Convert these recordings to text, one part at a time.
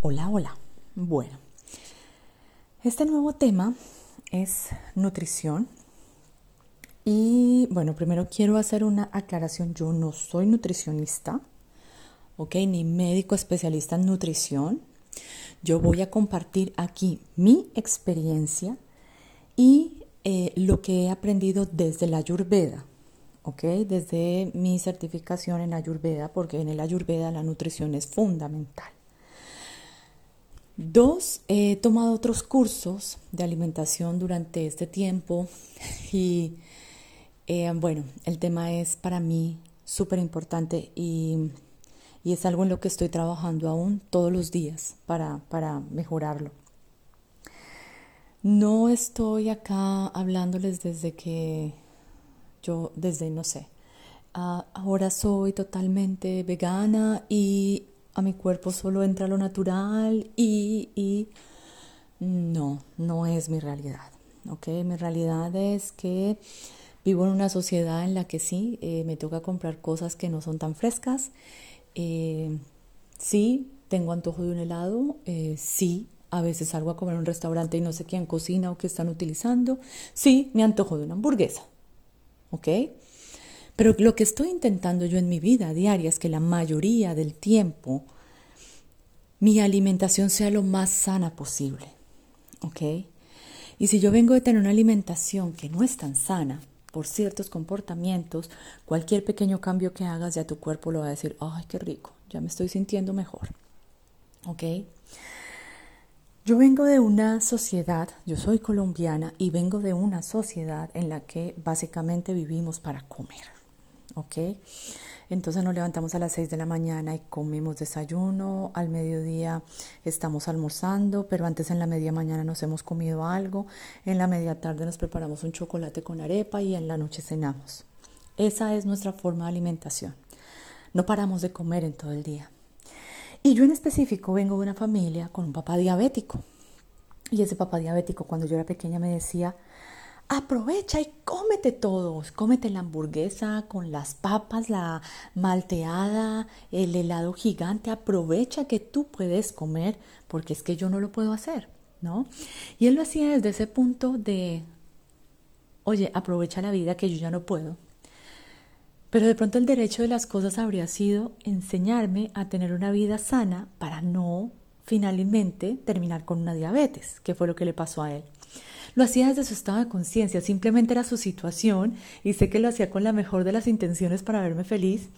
Hola, hola. Bueno, este nuevo tema es nutrición. Y bueno, primero quiero hacer una aclaración. Yo no soy nutricionista, ¿ok? Ni médico especialista en nutrición. Yo voy a compartir aquí mi experiencia y eh, lo que he aprendido desde la Ayurveda, ¿ok? Desde mi certificación en Ayurveda, porque en el Ayurveda la nutrición es fundamental. Dos, he tomado otros cursos de alimentación durante este tiempo y eh, bueno, el tema es para mí súper importante y, y, es algo en lo que estoy trabajando aún todos los días para, para mejorarlo. No estoy acá hablándoles desde que yo, desde, no sé, uh, ahora soy totalmente vegana y a mi cuerpo solo entra lo natural y, y no, no es mi realidad. ¿okay? Mi realidad es que vivo en una sociedad en la que sí, eh, me toca comprar cosas que no son tan frescas. Eh, sí, tengo antojo de un helado. Eh, sí, a veces salgo a comer en un restaurante y no sé quién cocina o qué están utilizando. Sí, me antojo de una hamburguesa. ¿Ok? Pero lo que estoy intentando yo en mi vida diaria es que la mayoría del tiempo mi alimentación sea lo más sana posible. ¿Ok? Y si yo vengo de tener una alimentación que no es tan sana, por ciertos comportamientos, cualquier pequeño cambio que hagas ya tu cuerpo lo va a decir, ay, qué rico, ya me estoy sintiendo mejor. ¿Ok? Yo vengo de una sociedad, yo soy colombiana y vengo de una sociedad en la que básicamente vivimos para comer. ¿Ok? Entonces nos levantamos a las 6 de la mañana y comemos desayuno, al mediodía estamos almorzando, pero antes en la media mañana nos hemos comido algo, en la media tarde nos preparamos un chocolate con arepa y en la noche cenamos. Esa es nuestra forma de alimentación. No paramos de comer en todo el día. Y yo en específico vengo de una familia con un papá diabético. Y ese papá diabético cuando yo era pequeña me decía, aprovecha y cómete todos. Cómete la hamburguesa con las papas, la malteada, el helado gigante. Aprovecha que tú puedes comer porque es que yo no lo puedo hacer, ¿no? Y él lo hacía desde ese punto de, oye, aprovecha la vida que yo ya no puedo. Pero de pronto el derecho de las cosas habría sido enseñarme a tener una vida sana para no finalmente terminar con una diabetes, que fue lo que le pasó a él. Lo hacía desde su estado de conciencia, simplemente era su situación y sé que lo hacía con la mejor de las intenciones para verme feliz,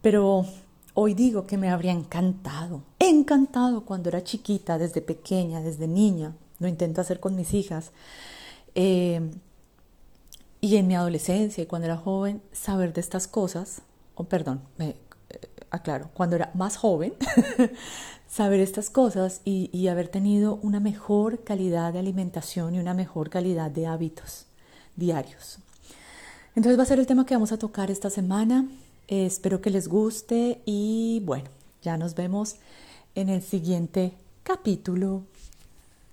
pero hoy digo que me habría encantado, encantado cuando era chiquita, desde pequeña, desde niña, lo intento hacer con mis hijas, eh, y en mi adolescencia y cuando era joven, saber de estas cosas, o perdón, me, aclaro, cuando era más joven, saber estas cosas y, haber tenido una mejor calidad de alimentación y una mejor calidad de hábitos diarios. Entonces va a ser el tema que vamos a tocar esta semana. Eh, espero que les guste y bueno, ya nos vemos en el siguiente capítulo.